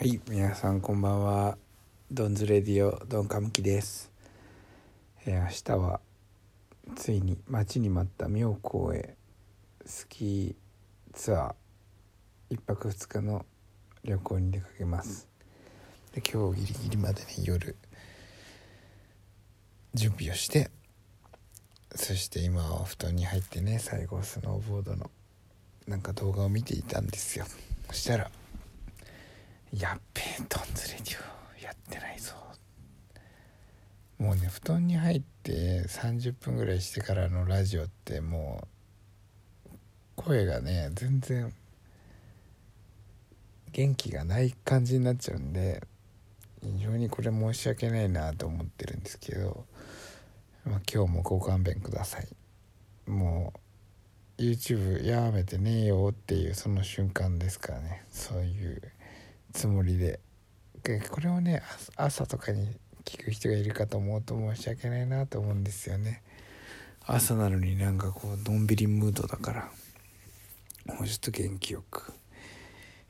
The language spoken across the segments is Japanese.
はい皆さんこんばんは。ドンズレディオドンカムキです、えー明日はついに待ちに待った妙高へスキーツアー1泊2日の旅行に出かけます。で今日ギリギリまでね夜準備をしてそして今はお布団に入ってね最後スノーボードのなんか動画を見ていたんですよ。そしたらやっべえドンズレディオやってないぞ。もうね布団に入って30分ぐらいしてからのラジオってもう声がね全然元気がない感じになっちゃうんで非常にこれ申し訳ないなと思ってるんですけど、まあ、今日もご勘弁ください。もう YouTube やめてねえよっていうその瞬間ですからね。そういうつもりで。でこれをね朝朝とかに聞く人がいるかと思うと申し訳ないなと思うんですよね。朝なのになんかこうのんびりムードだから。もうちょっと元気よく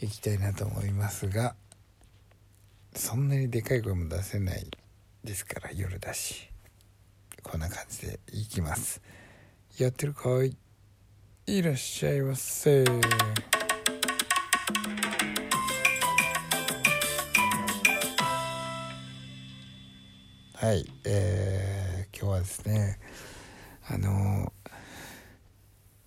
いきたいなと思いますがそんなにでかい声も出せないですから夜だし。こんな感じでいきます。やってるかい？いらっしゃいませ。はいえー、今日はですねあのー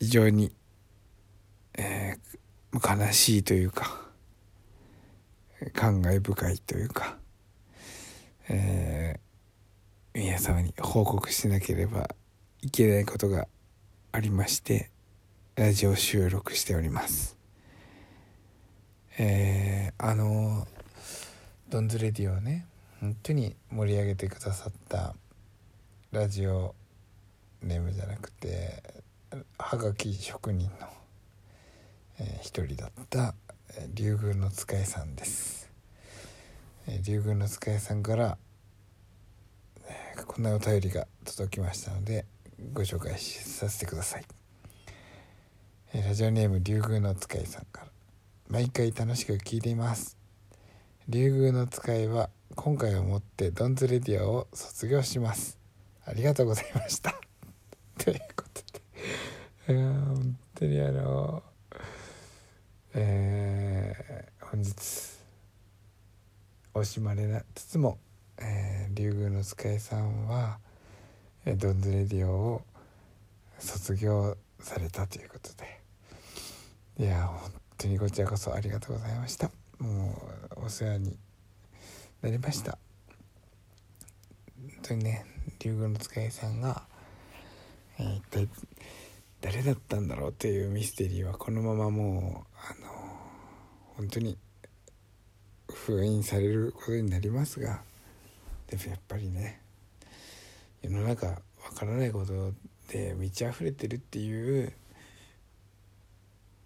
非常に、えー悲しいというか感慨深いというか、えー皆様に報告しなければいけないことがありましてラジオ収録しております。えーあのドンズレディオをね本当に盛り上げてくださったラジオネームじゃなくてはがき職人の、えー一人だった竜宮の使いさんです、えー竜宮の使いさんから、えーこんなお便りが届きましたのでご紹介させてください、えーラジオネーム竜宮の使いさんから毎回楽しく聞いています。竜宮の使いは今回をもってドンズレディオを卒業します。ありがとうございました。ということで。いや本当にあのえー本日惜しまれなつつも、えー、竜宮の使いさんは、えードンズレディオを卒業されたということで。いや本当にこちらこそありがとうございました。もうお世話になりました。本当にね竜宮の使いさんが、えー一体誰だったんだろうというミステリーはこのままもうあの本当に封印されることになりますがでもやっぱりね世の中わからないことで満ち溢れてるっていう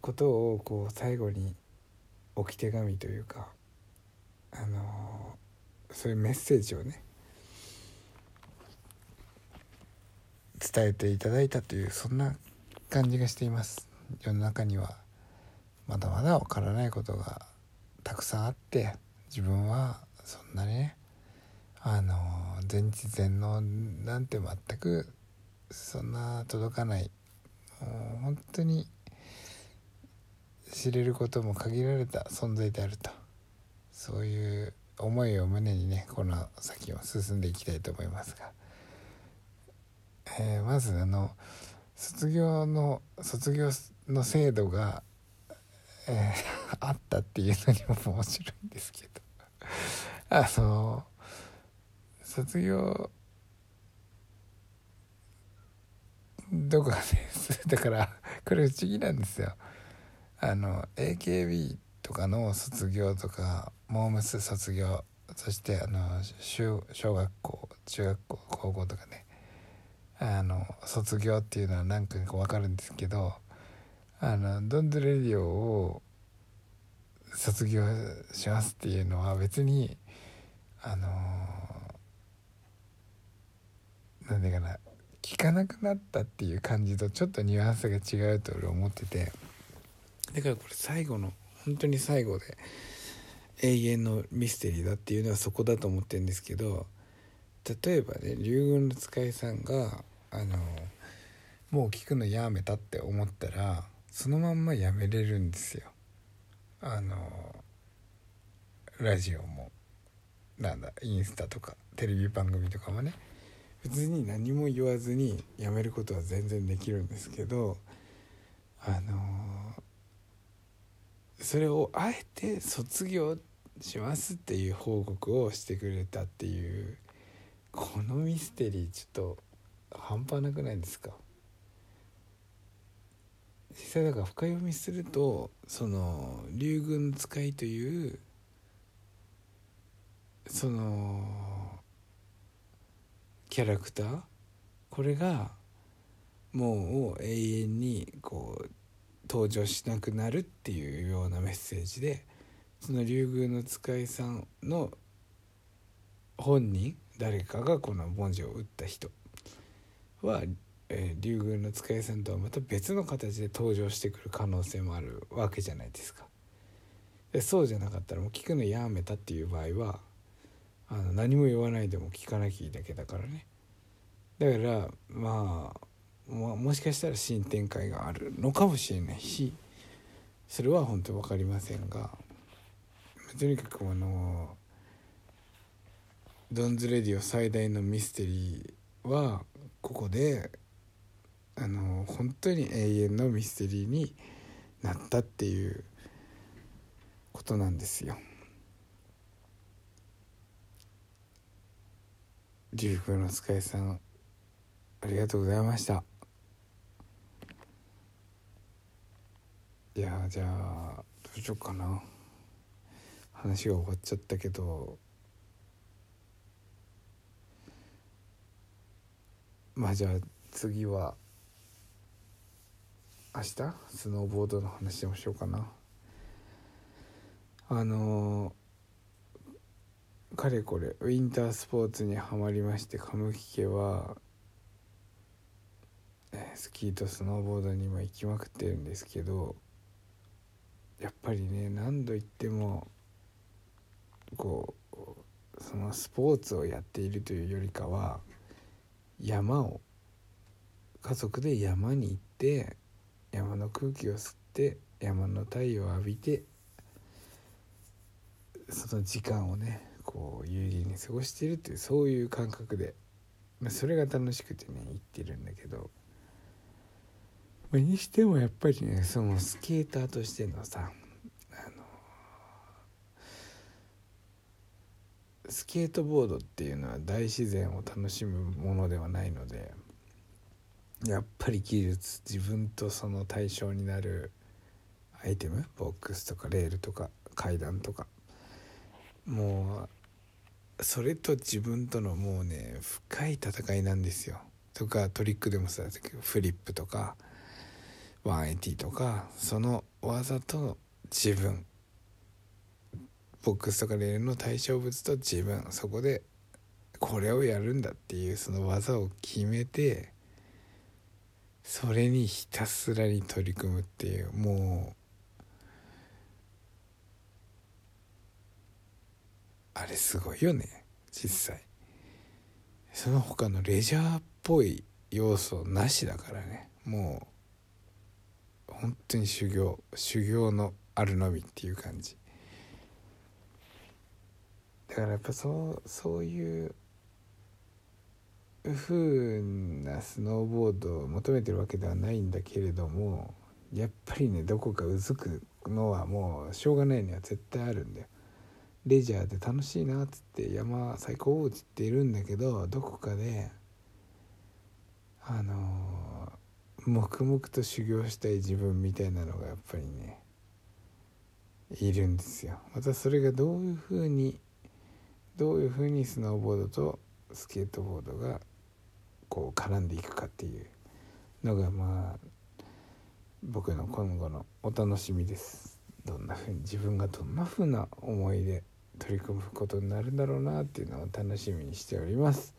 ことをこう最後に置き手紙というかあのそういうメッセージをね伝えていただいたというそんな感じがしています。世の中にはまだまだわからないことがたくさんあって自分はそんなにねあの全知全能なんて全くそんな届かない。もう本当に知れることも限られた存在であると。そういう思いを胸にねこの先を進んでいきたいと思いますが、えーまずあの卒業の卒業の制度が、えー あったっていうのにも面白いんですけど。あの卒業どこかです だからこれ不思議なんですよ。あの AKB とかの卒業とかモームス卒業そしてあの小小学校中学校高校とかねあの卒業っていうのは何か分かるんですけどあのドンズレディオを卒業しますっていうのは別にあのなんでかな聞かなくなったっていう感じとちょっとニュアンスが違うと俺思っててだからこれ最後の本当に最後で永遠のミステリーだっていうのはそこだと思ってるんですけど例えばね竜軍の使いさんがあのもう聞くのやめたって思ったらそのまんまやめれるんですよ。あのラジオも。なんだインスタとかテレビ番組とかもね。別に何も言わずにやめることは全然できるんですけどあのそれをあえて卒業しますっていう報告をしてくれたっていうこのミステリーちょっと半端なくないですか？実際だから深読みするとその竜軍使いというそのキャラクター？これがもう永遠にこう登場しなくなるっていうようなメッセージでその竜宮の使いさんの本人誰かがこの文字を打った人は、えー、竜宮の使いさんとはまた別の形で登場してくる可能性もあるわけじゃないですか。でそうじゃなかったらもう聞くのやめたっていう場合はあの何も言わないでも聞かなきゃいいだけだからねだからまあももしかしたら新展開があるのかもしれないしそれは本当分かりませんがとにかくあのドンズレディオ最大のミステリーはここであの本当に永遠のミステリーになったっていうことなんですよ。竜宮の使いさんありがとうございました。いやじゃあどうしようかな。話が終わっちゃったけど。まあじゃあ次は明日？スノーボードの話でもしようかな。あのかれこれウィンタースポーツにはまりましてカムキ家はスキーとスノーボードに今行きまくってるんですけどやっぱりね何度言ってもこうそのスポーツをやっているというよりかは山を家族で山に行って山の空気を吸って山の太陽を浴びてその時間をねこう有意義に過ごしているというそういう感覚で、まあ、それが楽しくてね行ってるんだけど。にしてもやっぱりねそのスケーターとしてのさスケートボードっていうのは大自然を楽しむものではないのでやっぱり技術自分とその対象になるアイテムボックスとかレールとか階段とかもうそれと自分とのもうね深い戦いなんですよ。とかトリックでもさフリップとか180とかその技と自分ボックスとかレールの対象物と自分そこでこれをやるんだっていうその技を決めてそれにひたすらに取り組むっていうもうあれすごいよね実際。その他のレジャーっぽい要素なしだからねもう本当に修行修行のあるのみっていう感じだからやっぱそうそういう風なスノーボードを求めてるわけではないんだけれどもやっぱりねどこかうずくのはもうしょうがないには絶対あるんだよ。レジャーで楽しいなっつって山最高っつっているんだけどどこかであのー黙々と修行したい自分みたいなのがやっぱりねいるんですよ。またそれがどういうふうにどういうふうにスノーボードとスケートボードがこう絡んでいくかっていうのがまあ僕の今後のお楽しみです。どんなふうに自分がどんなふうな思いで取り組むことになるんだろうなっていうのを楽しみにしております。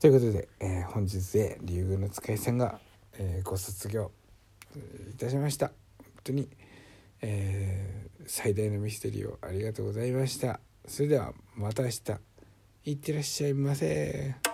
ということで、えー、本日で竜宮の使いさんがえー、ご卒業いたしました。本当に、えー、最大のミステリーをありがとうございました。それではまた明日。いってらっしゃいませ。